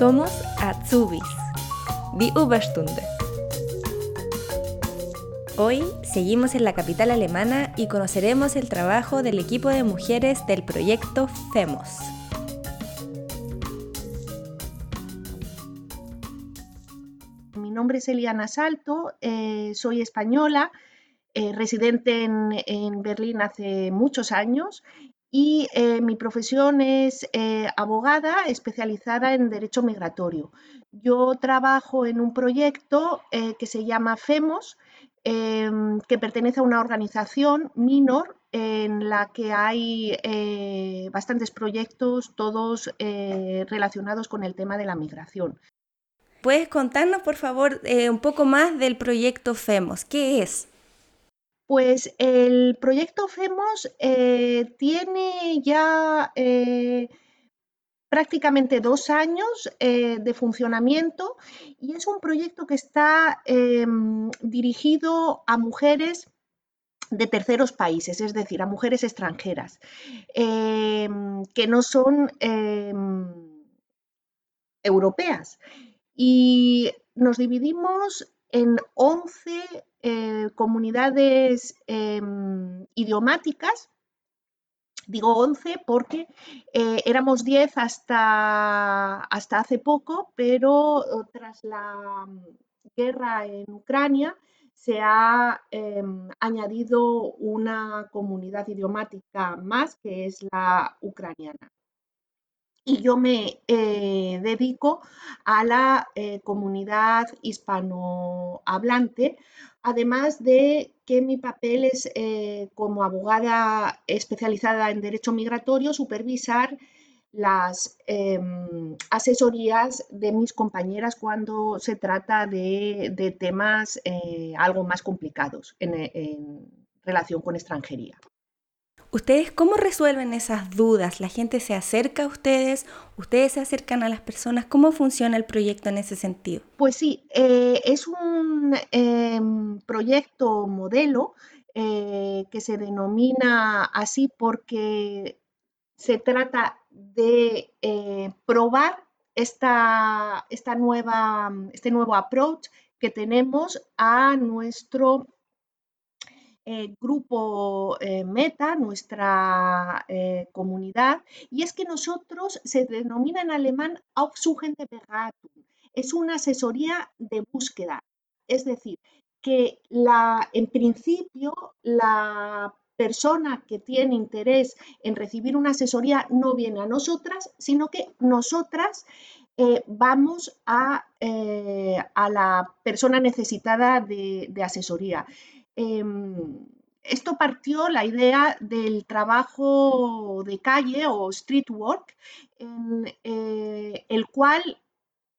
Somos Azubis, die Überstunde. Hoy seguimos en la capital alemana y conoceremos el trabajo del equipo de mujeres del proyecto FEMOS. Mi nombre es Eliana Salto, eh, soy española, eh, residente en, en Berlín hace muchos años y eh, mi profesión es eh, abogada especializada en derecho migratorio. Yo trabajo en un proyecto eh, que se llama FEMOS, em, que pertenece a una organización minor en la que hay bastantes proyectos, todos relacionados con el tema de la migración. ¿Puedes contarnos, por favor, un poco más del proyecto FEMOS? ¿Qué es? Pues el proyecto FEMOS eh, tiene ya eh, prácticamente dos años eh, de funcionamiento y es un proyecto que está em, dirigido a mujeres de terceros países, es decir, a mujeres extranjeras, em, que no son em, europeas. Y nos dividimos en 11 eh, comunidades em, idiomáticas, digo 11 porque eh, éramos 10 hasta, hasta hace poco, pero eh, tras la mm, guerra en Ucrania se ha em, añadido una comunidad idiomática más que es la ucraniana y yo me dedico a la comunidad hispanohablante además de que mi papel es eh, como abogada especializada en derecho migratorio supervisar las em, asesorías de mis compañeras cuando se trata de, temas eh, algo más complicados en relación con extranjería. ¿Ustedes cómo resuelven esas dudas? ¿La gente se acerca a ustedes? ¿Ustedes se acercan a las personas? ¿Cómo funciona el proyecto en ese sentido? Pues sí, eh, es un em, proyecto modelo eh, que se denomina así porque se trata de eh, probar esta, esta nueva, este nuevo approach que tenemos a nuestro eh, grupo eh, Meta, nuestra eh, comunidad, y es que nosotros se denomina en alemán Aufsuchende Beratung. Es una asesoría de búsqueda, es decir, que la, en principio la persona que tiene interés en recibir una asesoría no viene a nosotras, sino que nosotras vamos a, a, la persona necesitada de asesoría. Em, esto partió la idea del trabajo de calle o street work, en eh, el cual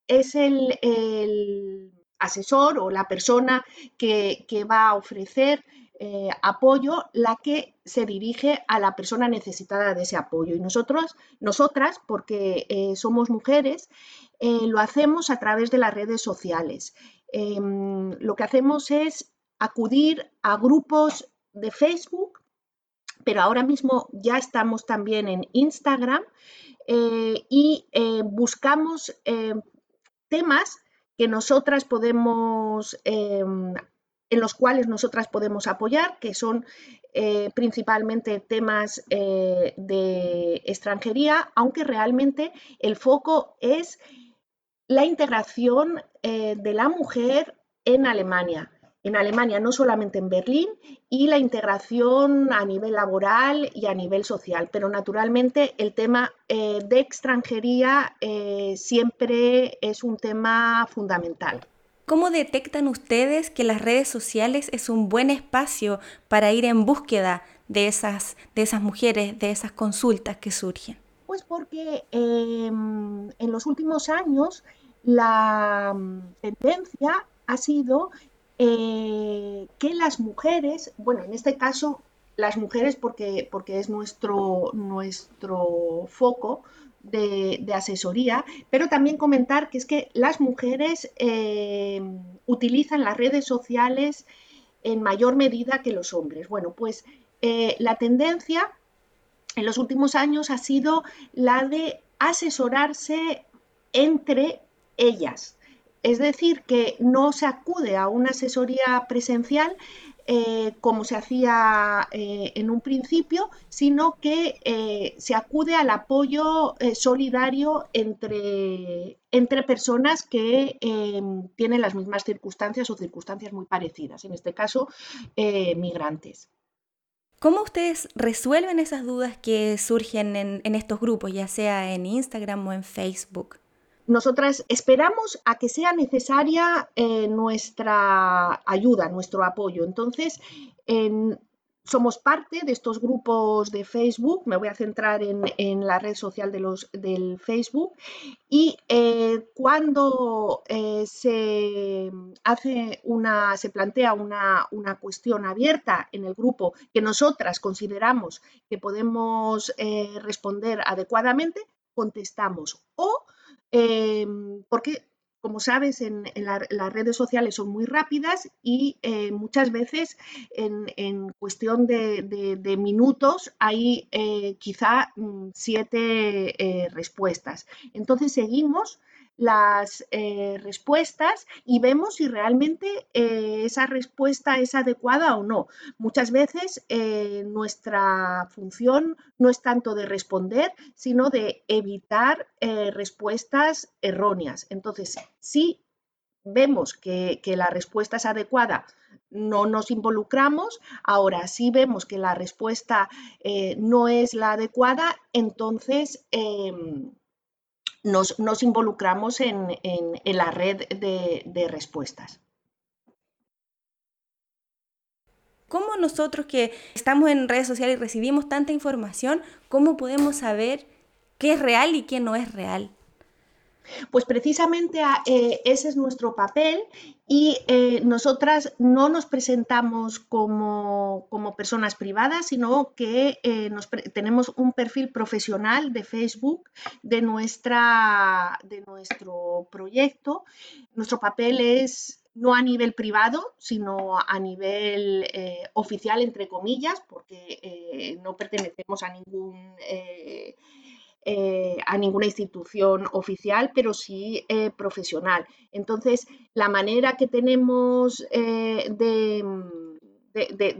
es el, asesor o la persona que, va a ofrecer eh, apoyo la que se dirige a la persona necesitada de ese apoyo. Y nosotros, nosotras, porque eh, somos mujeres, lo hacemos a través de las redes sociales. Em, lo que hacemos es acudir a grupos de Facebook, pero ahora mismo ya estamos también en Instagram eh, y eh, buscamos eh, temas que nosotras podemos, en los cuales nosotras podemos apoyar, que son principalmente temas de extranjería, aunque realmente el foco es la integración de la mujer en Alemania en Alemania, no solamente en Berlín, y la integración a nivel laboral y a nivel social. Pero naturalmente el tema eh, de extranjería eh, siempre es un tema fundamental. ¿Cómo detectan ustedes que las redes sociales es un buen espacio para ir en búsqueda de esas, de esas mujeres, de esas consultas que surgen? Pues porque em, en los últimos años la mm, tendencia ha sido eh, que las mujeres, bueno, en este caso las mujeres porque, porque es nuestro, nuestro foco de, asesoría, pero también comentar que es que las mujeres eh, utilizan las redes sociales en mayor medida que los hombres. Bueno, pues eh, la tendencia en los últimos años ha sido la de asesorarse entre ellas. Es decir, que no se acude a una asesoría presencial eh, como se hacía eh, en un principio, sino que eh, se acude al apoyo solidario entre, entre personas que em, tienen las mismas circunstancias o circunstancias muy parecidas, en este caso, migrantes. ¿Cómo ustedes resuelven esas dudas que surgen en estos grupos, ya sea en Instagram o en Facebook? Nosotras esperamos a que sea necesaria eh, nuestra ayuda, nuestro apoyo. Entonces, somos parte de estos grupos de Facebook, me voy a centrar en, la red social de los, del Facebook, y eh, cuando eh, se hace una, se plantea una, una, cuestión abierta en el grupo que nosotras consideramos que podemos responder adecuadamente, contestamos. O Em, porque, como sabes, en, las redes sociales son muy rápidas y eh, muchas veces en, cuestión de, minutos hay eh, quizá mm, siete eh, respuestas. Entonces seguimos las eh, respuestas y vemos si realmente eh, esa respuesta es adecuada o no. Muchas veces eh, nuestra función no es tanto de responder, sino de evitar respuestas erróneas. Entonces, si vemos que, la respuesta es adecuada, no nos involucramos. Ahora, si vemos que la respuesta no es la adecuada, entonces em, nos, involucramos en, la red de, respuestas. ¿Cómo nosotros que estamos en redes sociales y recibimos tanta información, cómo podemos saber qué es real y qué no es real? Pues precisamente ah, eh, ese es nuestro papel y eh, nosotras no nos presentamos como, personas privadas, sino que eh, tenemos un perfil profesional de Facebook de, nuestra, de nuestro proyecto. Nuestro papel es no a nivel privado, sino a nivel oficial, entre comillas, porque no pertenecemos a ningún eh, a ninguna institución oficial, pero sí eh, profesional. Entonces, la manera que tenemos eh, de,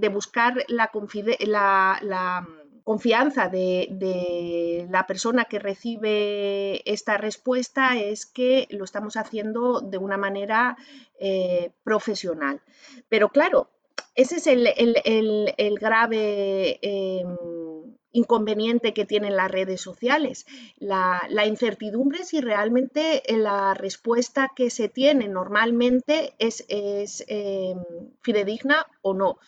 buscar la, confianza de, la persona que recibe esta respuesta es que lo estamos haciendo de una manera profesional. Pero claro, ese es el, grave em, inconveniente que tienen las redes sociales, la, incertidumbre si realmente la respuesta que se tiene normalmente es, em, fidedigna o no.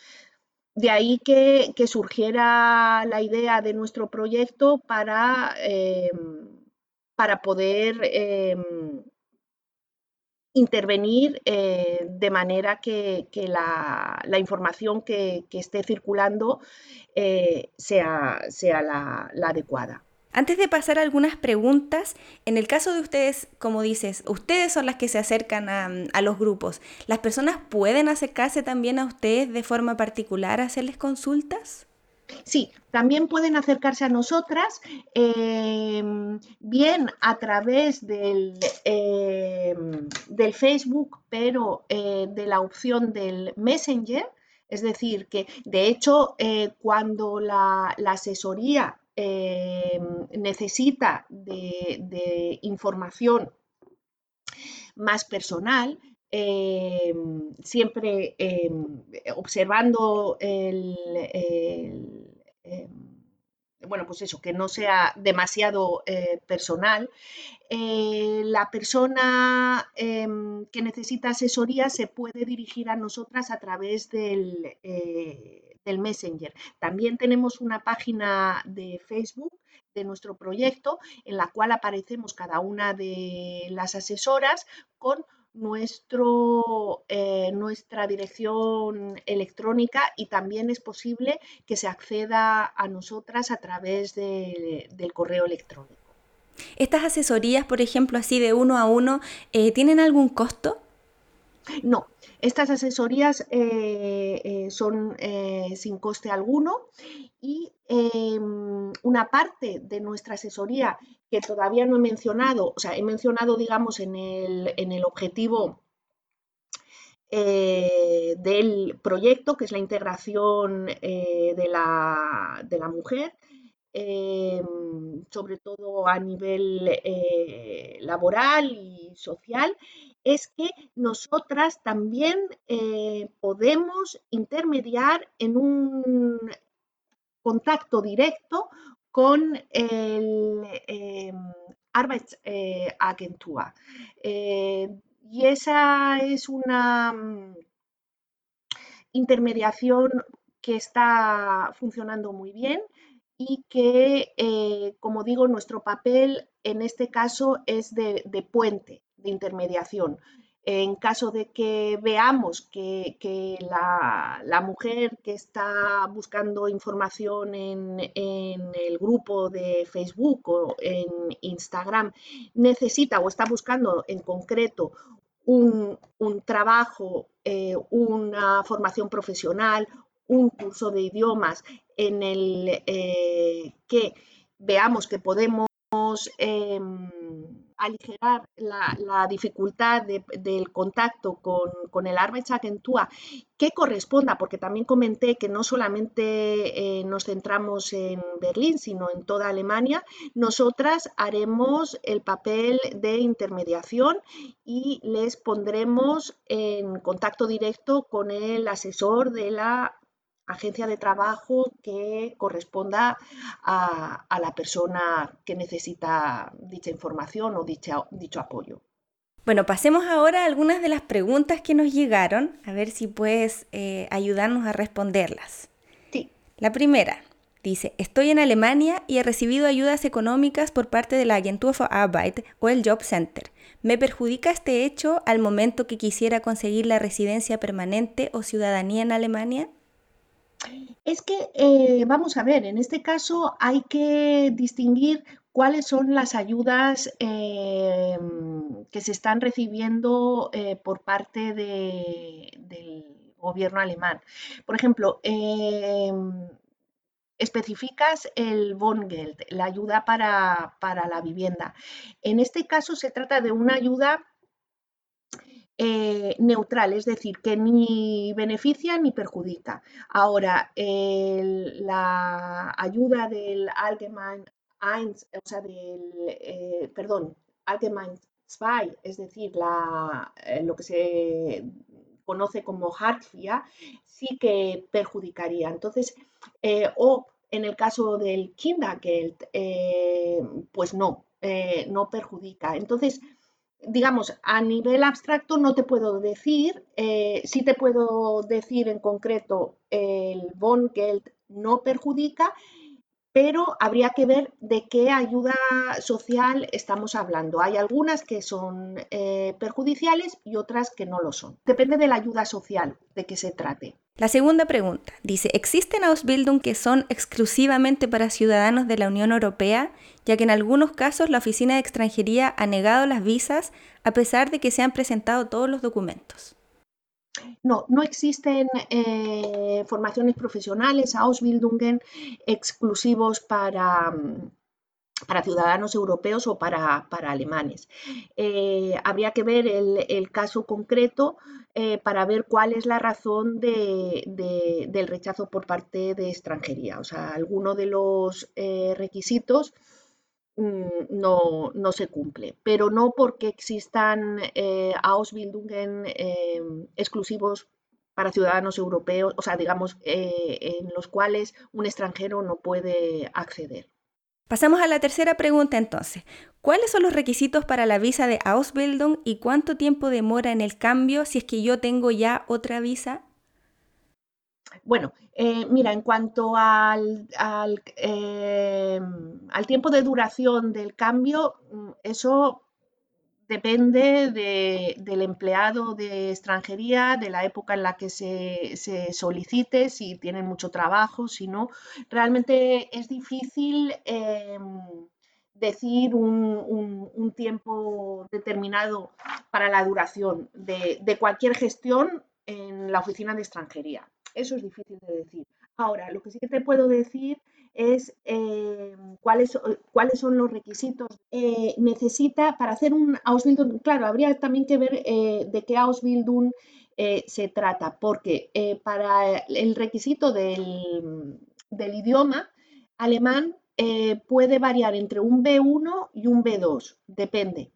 De ahí que, surgiera la idea de nuestro proyecto para, em, para poder intervenir eh, de manera que, la, información que, esté circulando eh, sea, sea la, adecuada. Antes de pasar a algunas preguntas, en el caso de ustedes, como dices, ustedes son las que se acercan a, a, los grupos. ¿Las personas pueden acercarse también a ustedes de forma particular a hacerles consultas? Sí, también pueden acercarse a nosotras, em, bien a través del, em, del Facebook, pero eh, de la opción del Messenger. Es decir, que de hecho, eh, cuando la, asesoría em, necesita de, información más personal, siempre observando el, Em, bueno, pues eso, que no sea demasiado eh, personal, eh, la persona em, que necesita asesoría se puede dirigir a nosotras a través eh, del Messenger. También tenemos una página de Facebook de nuestro proyecto en la cual aparecemos cada una de las asesoras con nuestro, eh, nuestra dirección electrónica y también es posible que se acceda a nosotras a través del correo electrónico. ¿Estas asesorías, por ejemplo, así de uno a uno, eh, tienen algún costo? No, estas asesorías eh, son sin coste alguno y em, una parte de nuestra asesoría que todavía no he mencionado, o sea, he mencionado, digamos, en el, objetivo eh, del proyecto, que es la integración eh, de, la, de, la, mujer, sobre todo a nivel laboral y social, es que nosotras también podemos intermediar en un contacto directo con el eh, Arbeitsagentur. Eh, y esa es una mm, intermediación que está funcionando muy bien y que, eh, como digo, nuestro papel en este caso es de puente, de intermediación. En caso de que veamos que, la, mujer que está buscando información en, el grupo de Facebook o en Instagram necesita o está buscando en concreto un, trabajo, eh, una formación profesional, un curso de idiomas en el eh, que veamos que podemos em, aligerar la, dificultad del contacto con, el Arbeitsagentur que corresponda, porque también comenté que no solamente eh, nos centramos en Berlín, sino en toda Alemania, nosotras haremos el papel de intermediación y les pondremos en contacto directo con el asesor de la agencia de trabajo que corresponda a, la persona que necesita dicha información o dicho apoyo. Bueno, pasemos ahora a algunas de las preguntas que nos llegaron, a ver si puedes eh, ayudarnos a responderlas. Sí. La primera dice, estoy en Alemania y he recibido ayudas económicas por parte de la Agentur für Arbeit o el Job Center. ¿Me perjudica este hecho al momento que quisiera conseguir la residencia permanente o ciudadanía en Alemania? Es que, eh, vamos a ver, en este caso hay que distinguir cuáles son las ayudas eh, que se están recibiendo eh, por parte del gobierno alemán. Por ejemplo, especificas el Wohngeld, la ayuda para, para la vivienda. En este caso se trata de una ayuda eh, neutral, es decir, que ni beneficia ni perjudica. Ahora, la ayuda del Allgemein 1, o sea, del, eh, perdón, Allgemein 2, es decir, la, eh, lo que se conoce como Hartz sí que perjudicaría. Entonces, o en el caso del Kindergeld, pues no, no perjudica. Entonces, digamos, a nivel abstracto no te puedo decir, eh, sí te puedo decir en concreto el Geld no perjudica, pero habría que ver de qué ayuda social estamos hablando. Hay algunas que son eh, perjudiciales y otras que no lo son. Depende de la ayuda social de que se trate. La segunda pregunta dice, ¿existen Ausbildung que son exclusivamente para ciudadanos de la Unión Europea, ya que en algunos casos la Oficina de Extranjería ha negado las visas a pesar de que se han presentado todos los documentos? No, no existen eh, formaciones profesionales, Ausbildungen, exclusivos para, mm, para ciudadanos europeos o para, alemanes. Eh, habría que ver el, caso concreto eh, para ver cuál es la razón del rechazo por parte de extranjería. O sea, alguno de los requisitos mm, no, no, se cumple, pero no porque existan Ausbildungen exclusivos para ciudadanos europeos, o sea, digamos, eh, en los cuales un extranjero no puede acceder. Pasamos a la tercera pregunta entonces. ¿Cuáles son los requisitos para la visa de Ausbildung y cuánto tiempo demora en el cambio si es que yo tengo ya otra visa? Bueno, eh, mira, en cuanto al, eh, al, tiempo de duración del cambio, mm, eso depende del empleado de extranjería, de la época en la que se, solicite, si tienen mucho trabajo, si no. Realmente es difícil em, decir un, tiempo determinado para la duración de, cualquier gestión en la oficina de extranjería. Eso es difícil de decir. Ahora, lo que sí que te puedo decir es em, ¿cuáles, ¿cuáles son los requisitos? Eh, necesita, para hacer un Ausbildung, claro, habría también que ver de qué Ausbildung se trata, porque para el requisito del, del idioma alemán puede variar entre un B1 y un B2, depende.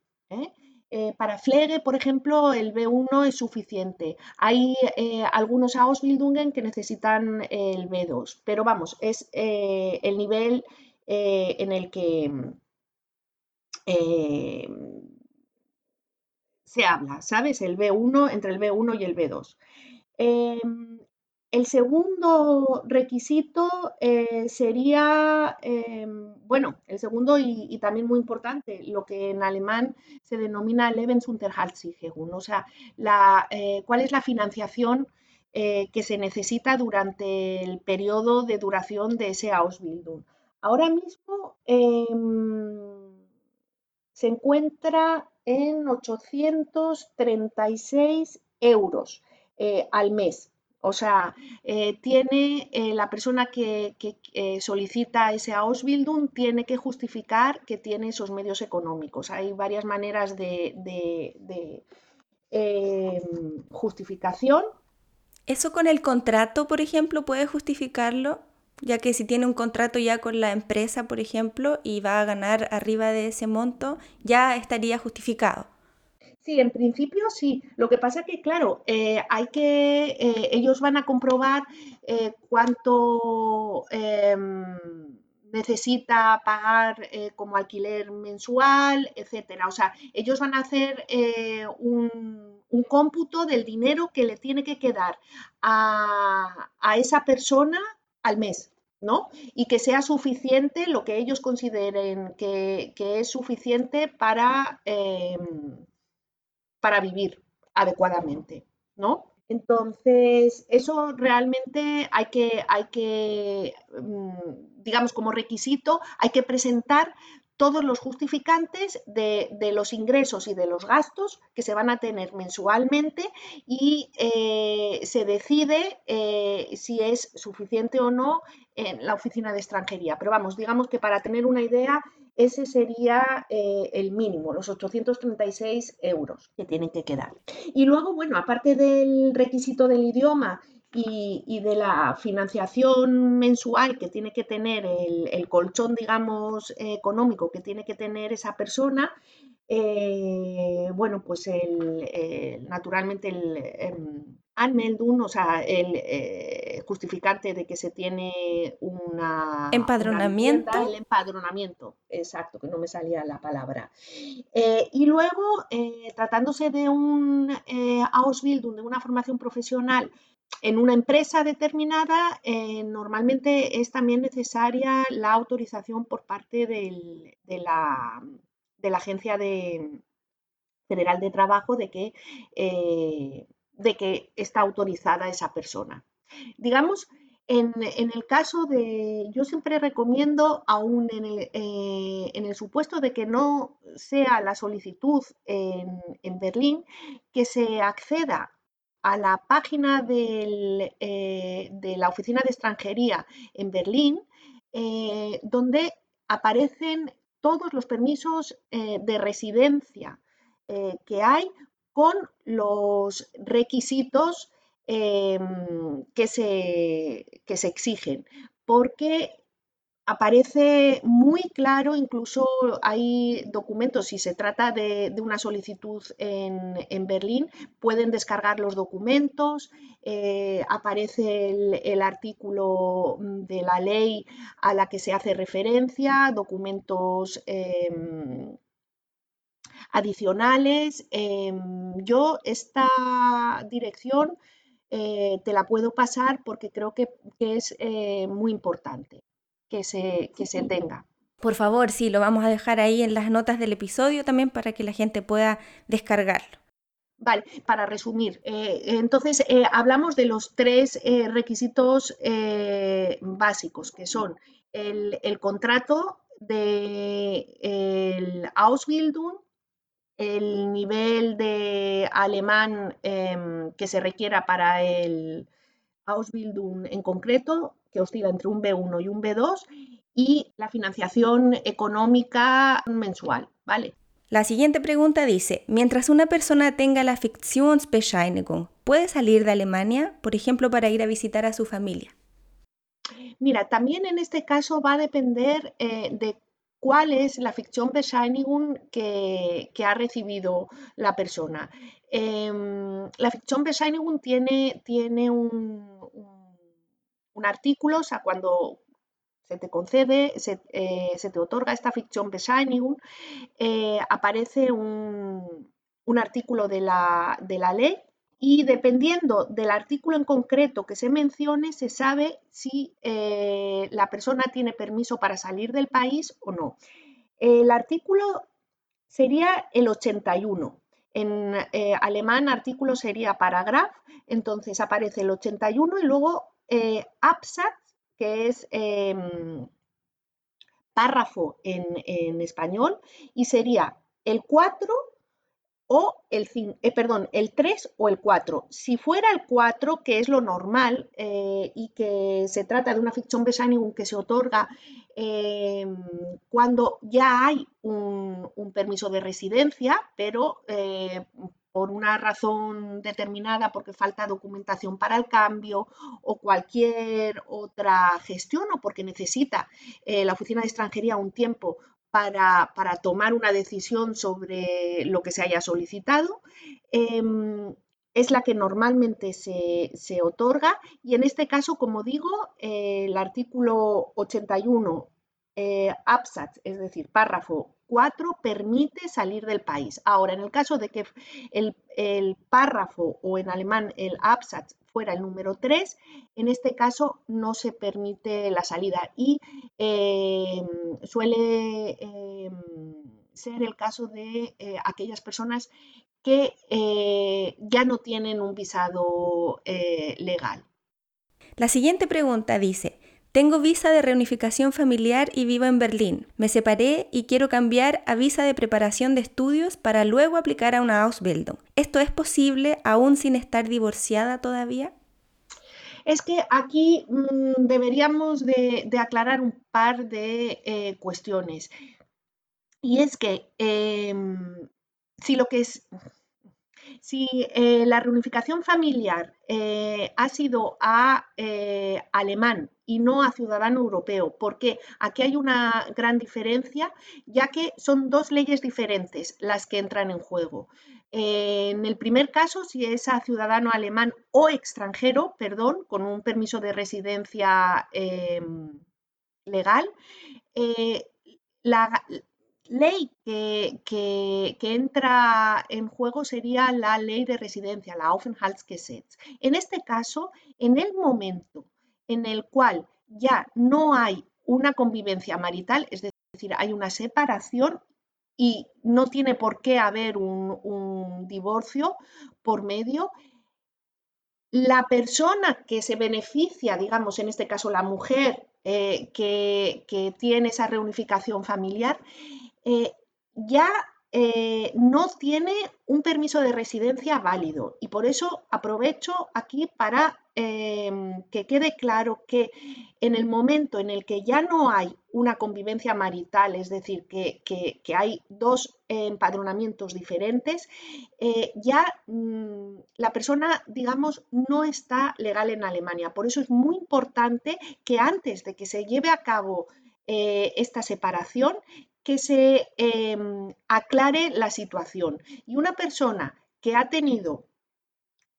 Eh, para Pflege, por ejemplo, el B1 es suficiente. Hay eh, algunos Ausbildungen que necesitan el B2, pero vamos, es eh, el nivel en el que se habla, ¿sabes? El B1, entre el B1 y el B2. El segundo requisito eh, sería, em, bueno, el segundo y, también muy importante, lo que en alemán se denomina Lebensunterhaltssicherung, o sea, eh, cuál es la financiación eh, que se necesita durante el periodo de duración de ese Ausbildung. Ahora mismo em, se encuentra en 836 euros al mes o sea, eh, tiene eh, la persona que, eh, solicita ese Ausbildung tiene que justificar que tiene esos medios económicos. Hay varias maneras de, justificación. ¿Eso con el contrato, por ejemplo, puede justificarlo? Ya que si tiene un contrato ya con la empresa, por ejemplo, y va a ganar arriba de ese monto, ya estaría justificado. Sí, en principio sí. Lo que pasa que, claro, eh, hay que, eh, ellos van a comprobar eh, cuánto em, necesita pagar como alquiler mensual, etcétera. O sea, ellos van a hacer un, un, cómputo del dinero que le tiene que quedar a, esa persona al mes. ¿no? Y que sea suficiente lo que ellos consideren que, que es suficiente para, em, para vivir adecuadamente, ¿no? Entonces, eso realmente hay que, hay que, mm, digamos, como requisito, hay que presentar todos los justificantes de, los ingresos y de los gastos que se van a tener mensualmente y eh, se decide eh, si es suficiente o no en la oficina de extranjería. Pero vamos, digamos que para tener una idea, ese sería eh, el mínimo, los 836 euros que tienen que quedar. Y luego, bueno, aparte del requisito del idioma y, de la financiación mensual que tiene que tener el, colchón, digamos, económico que tiene que tener esa persona, eh, bueno, pues el, naturalmente el em, Anmeldung, o sea, el eh, justificante de que se tiene una... Empadronamiento. el empadronamiento, exacto, que no me salía la palabra. Eh, y luego, tratándose de un Ausbildung, de una formación profesional en una empresa determinada, eh, normalmente es también necesaria la autorización por parte de, la, Agencia Federal de Trabajo de que, eh, de que está autorizada esa persona. Digamos, en, el caso de, yo siempre recomiendo, aún en el, eh, en el, supuesto de que no sea la solicitud en, en Berlín, que se acceda a la página eh, de la Oficina de Extranjería en Berlín, eh, donde aparecen todos los permisos de residencia que hay con los requisitos em, que, se, que se exigen, porque aparece muy claro, incluso hay documentos, si se trata de, una solicitud en, Berlín, pueden descargar los documentos, eh, aparece el, artículo de la ley a la que se hace referencia, documentos em, adicionales. Em, yo esta dirección eh, te la puedo pasar porque creo que, es eh, muy importante que se, que se tenga. Por favor, sí, lo vamos a dejar ahí en las notas del episodio también para que la gente pueda descargarlo. Vale, para resumir, eh, entonces eh, hablamos de los tres eh, requisitos básicos, que son el, contrato de el Ausbildung, el nivel de alemán em, que se requiera para el Ausbildung en concreto, que oscila entre un B1 y un B2, y la financiación económica mensual, ¿vale? La siguiente pregunta dice, mientras una persona tenga la Fiktionsbescheinigung, ¿puede salir de Alemania, por ejemplo, para ir a visitar a su familia? Mira, también en este caso va a depender eh, de cuál es la ficción Bescheinigung que, que ha recibido la persona. Em, la ficción Bescheinigung tiene, tiene un, un, artículo, o sea, cuando se te concede, se, eh, te otorga esta ficción Bescheinigung, eh, aparece un, un artículo de la, de la ley y dependiendo del artículo en concreto que se mencione, se sabe si eh, la persona tiene permiso para salir del país o no. El artículo sería el 81. En eh, alemán artículo sería paragraf, entonces aparece el 81 y luego eh, Absatz, que es em, párrafo en, en español, y sería el 4 o el, eh, perdón, el 3 o el 4. Si fuera el 4, que es lo normal eh, y que se trata de una ficción Bescheinigung que se otorga em, cuando ya hay un, permiso de residencia, pero eh, por una razón determinada, porque falta documentación para el cambio o cualquier otra gestión o porque necesita la Oficina de Extranjería un tiempo para, tomar una decisión sobre lo que se haya solicitado. Em, es la que normalmente se, otorga y en este caso, como digo, el artículo 81 eh, absatz, es decir, párrafo 4, permite salir del país. Ahora, en el caso de que el, el párrafo o en alemán el absatz fuera el número 3, en este caso no se permite la salida y em, suele em, ser el caso de eh, aquellas personas que eh, ya no tienen un visado eh, legal. La siguiente pregunta dice, tengo visa de reunificación familiar y vivo en Berlín. Me separé y quiero cambiar a visa de preparación de estudios para luego aplicar a una Ausbildung. ¿Esto es posible aún sin estar divorciada todavía? Es que aquí mm, deberíamos de, aclarar un par de eh, cuestiones. Y es que em, si lo que es si eh, la reunificación familiar eh, ha sido a eh, alemán y no a ciudadano europeo, porque aquí hay una gran diferencia, ya que son dos leyes diferentes las que entran en juego. en el primer caso, si es a ciudadano alemán o extranjero, perdón, con un permiso de residencia em, legal, la, ley que, entra en juego sería la ley de residencia, la Aufenthaltsgesetz. En este caso, en el momento en el cual ya no hay una convivencia marital, es decir, hay una separación y no tiene por qué haber un, divorcio por medio, la persona que se beneficia, digamos, en este caso la mujer eh, que, que, tiene esa reunificación familiar, eh, ya eh, no tiene un permiso de residencia válido y por eso aprovecho aquí para em, que quede claro que en el momento en el que ya no hay una convivencia marital, es decir, que, hay dos empadronamientos diferentes, eh, ya mm, la persona, digamos, no está legal en Alemania. Por eso es muy importante que antes de que se lleve a cabo esta separación, que se em, aclare la situación. Y una persona que ha tenido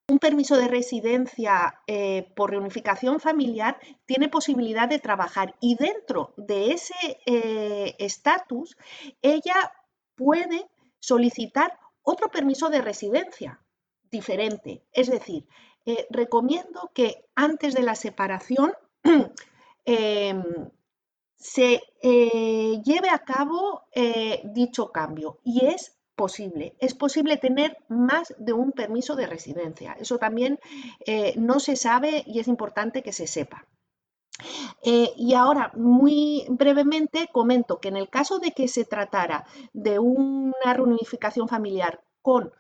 un permiso de residencia eh, por reunificación familiar tiene posibilidad de trabajar y dentro de ese eh, estatus ella puede solicitar otro permiso de residencia diferente. Es decir, eh, recomiendo que antes de la separación em, se eh, lleve a cabo eh, dicho cambio y es posible. Es posible tener más de un permiso de residencia. Eso también eh, no se sabe y es importante que se sepa. y ahora, muy brevemente, comento que en el caso de que se tratara de una reunificación familiar con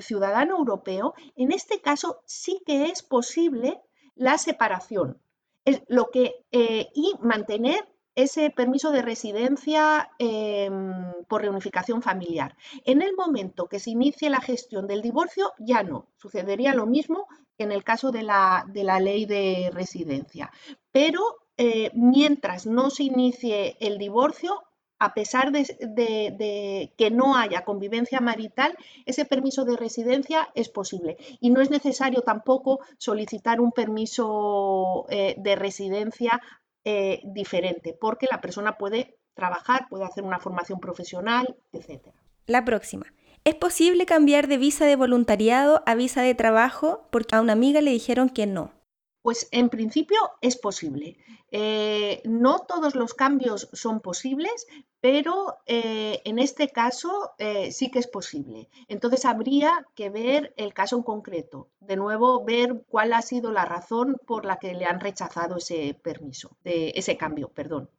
ciudadano europeo, en este caso sí que es posible la separación. Es lo que, y mantener ese permiso de residencia em, por reunificación familiar. En el momento que se inicie la gestión del divorcio, ya no. Sucedería lo mismo que en el caso de la, ley de residencia. Pero eh, mientras no se inicie el divorcio, a pesar de, que no haya convivencia marital, ese permiso de residencia es posible. Y no es necesario tampoco solicitar un permiso eh, de residencia eh, diferente, porque la persona puede trabajar, puede hacer una formación profesional, etc. La próxima. ¿Es posible cambiar de visa de voluntariado a visa de trabajo? Porque a una amiga le dijeron que no. Pues en principio es posible. Eh, no todos los cambios son posibles, pero eh, en este caso eh, sí que es posible. Entonces habría que ver el caso en concreto. De nuevo, ver cuál ha sido la razón por la que le han rechazado ese permiso, de ese cambio, perdón.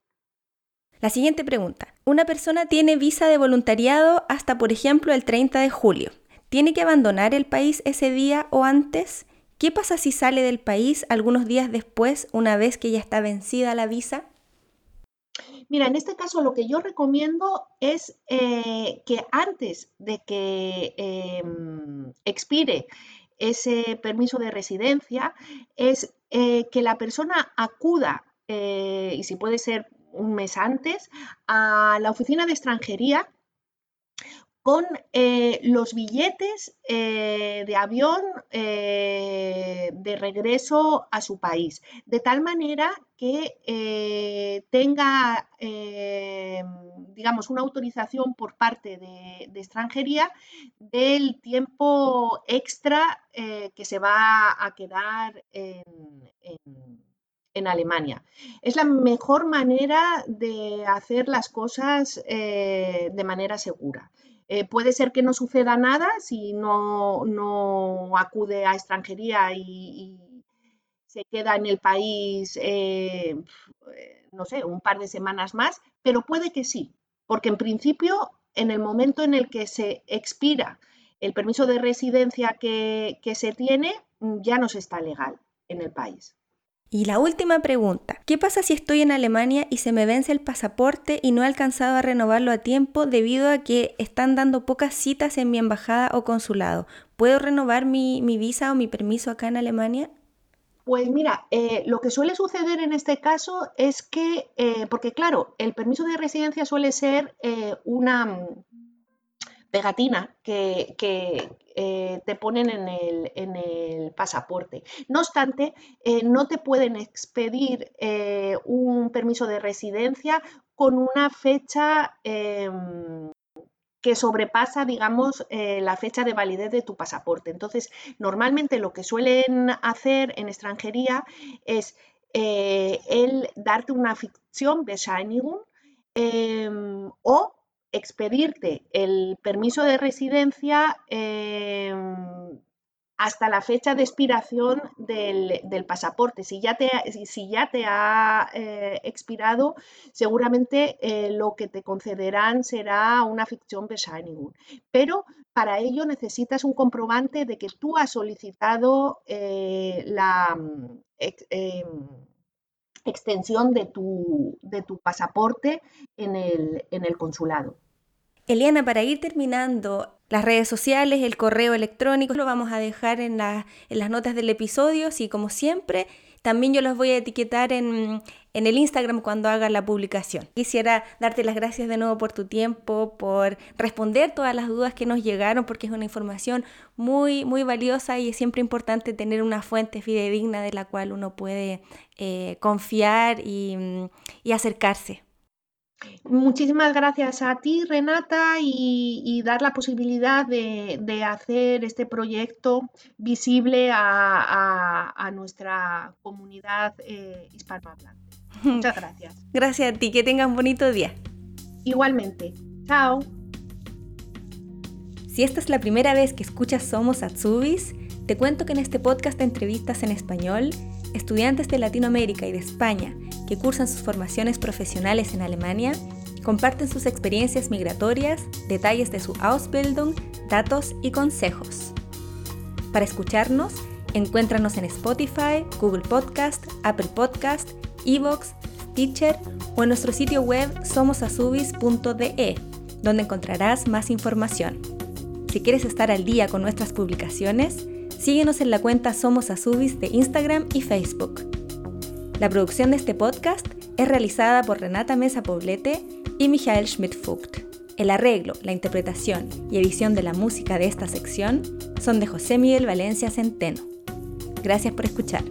La siguiente pregunta. Una persona tiene visa de voluntariado hasta, por ejemplo, el 30 de julio. ¿Tiene que abandonar el país ese día o antes? ¿Qué pasa si sale del país algunos días después, una vez que ya está vencida la visa? Mira, en este caso lo que yo recomiendo es eh, que antes de que em, expire ese permiso de residencia, es eh, que la persona acuda, eh, y si puede ser un mes antes, a la oficina de extranjería con eh, los billetes eh, de avión eh, de regreso a su país, de tal manera que tenga, digamos, una autorización por parte de, extranjería del tiempo extra que se va a quedar en, Alemania. Es la mejor manera de hacer las cosas de manera segura. Eh, puede ser que no suceda nada si no, acude a extranjería y, se queda en el país, eh, no sé, un par de semanas más, pero puede que sí, porque en principio, en el momento en el que se expira el permiso de residencia que, que se tiene, ya no se está legal en el país. Y la última pregunta, ¿qué pasa si estoy en Alemania y se me vence el pasaporte y no he alcanzado a renovarlo a tiempo debido a que están dando pocas citas en mi embajada o consulado? ¿Puedo renovar mi, visa o mi permiso acá en Alemania? Pues mira, eh, lo que suele suceder en este caso es que, eh, porque claro, el permiso de residencia suele ser eh, una pegatina que, eh, te ponen en el, pasaporte. No obstante, eh, no te pueden expedir eh, un permiso de residencia con una fecha em, que sobrepasa, digamos, la fecha de validez de tu pasaporte. Entonces, normalmente lo que suelen hacer en extranjería es el darte una ficción, Bescheinigung, em, o expedirte el permiso de residencia em, hasta la fecha de expiración del, pasaporte. Si ya te, si ya te ha eh, expirado, seguramente eh, lo que te concederán será una ficción Bescheinigung. Pero para ello necesitas un comprobante de que tú has solicitado eh, la em, extensión de tu, de tu pasaporte en el, en el consulado. Eliana, para ir terminando, las redes sociales, el correo electrónico, lo vamos a dejar en, en las notas del episodio, y como siempre, también yo los voy a etiquetar en, en, el Instagram cuando haga la publicación. Quisiera darte las gracias de nuevo por tu tiempo, por responder todas las dudas que nos llegaron, porque es una información muy, muy valiosa y es siempre importante tener una fuente fidedigna de la cual uno puede eh, confiar y, acercarse. Muchísimas gracias a ti, Renata, y, dar la posibilidad de, hacer este proyecto visible a, nuestra comunidad eh. Muchas gracias. Gracias a ti, que tengas un bonito día. Igualmente. Chao. Si esta es la primera vez que escuchas Somos Atsubis, te cuento que en este podcast de entrevistas en español, estudiantes de Latinoamérica y de España que cursan sus formaciones profesionales en Alemania comparten sus experiencias migratorias, detalles de su Ausbildung, datos y consejos. Para escucharnos, encuéntranos en Spotify, Google Podcast, Apple Podcast, Evox, Teacher o en nuestro sitio web somosasubis.de, donde encontrarás más información. Si quieres estar al día con nuestras publicaciones, síguenos en la cuenta Somos Asubis de Instagram y Facebook. La producción de este podcast es realizada por Renata Mesa Poblete y Michael Schmidt-Fugt. El arreglo, la interpretación y edición de la música de esta sección son de José Miguel Valencia Centeno. Gracias por escuchar.